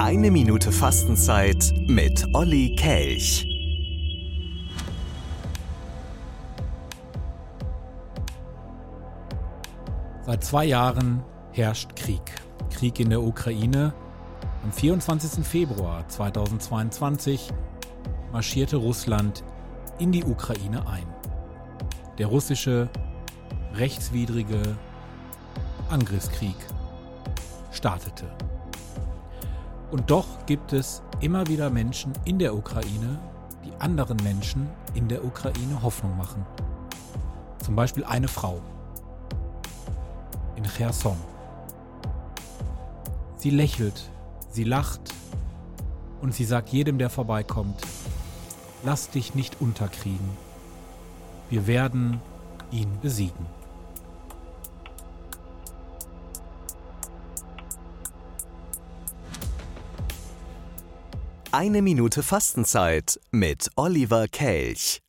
Eine Minute Fastenzeit mit Olli Kelch. Seit zwei Jahren herrscht Krieg. Krieg in der Ukraine. Am 24. Februar 2022 marschierte Russland in die Ukraine ein. Der russische rechtswidrige Angriffskrieg startete. Und doch gibt es immer wieder Menschen in der Ukraine, die anderen Menschen in der Ukraine Hoffnung machen. Zum Beispiel eine Frau in Cherson. Sie lächelt, sie lacht und sie sagt jedem, der vorbeikommt, lass dich nicht unterkriegen. Wir werden ihn besiegen. Eine Minute Fastenzeit mit Oliver Kelch.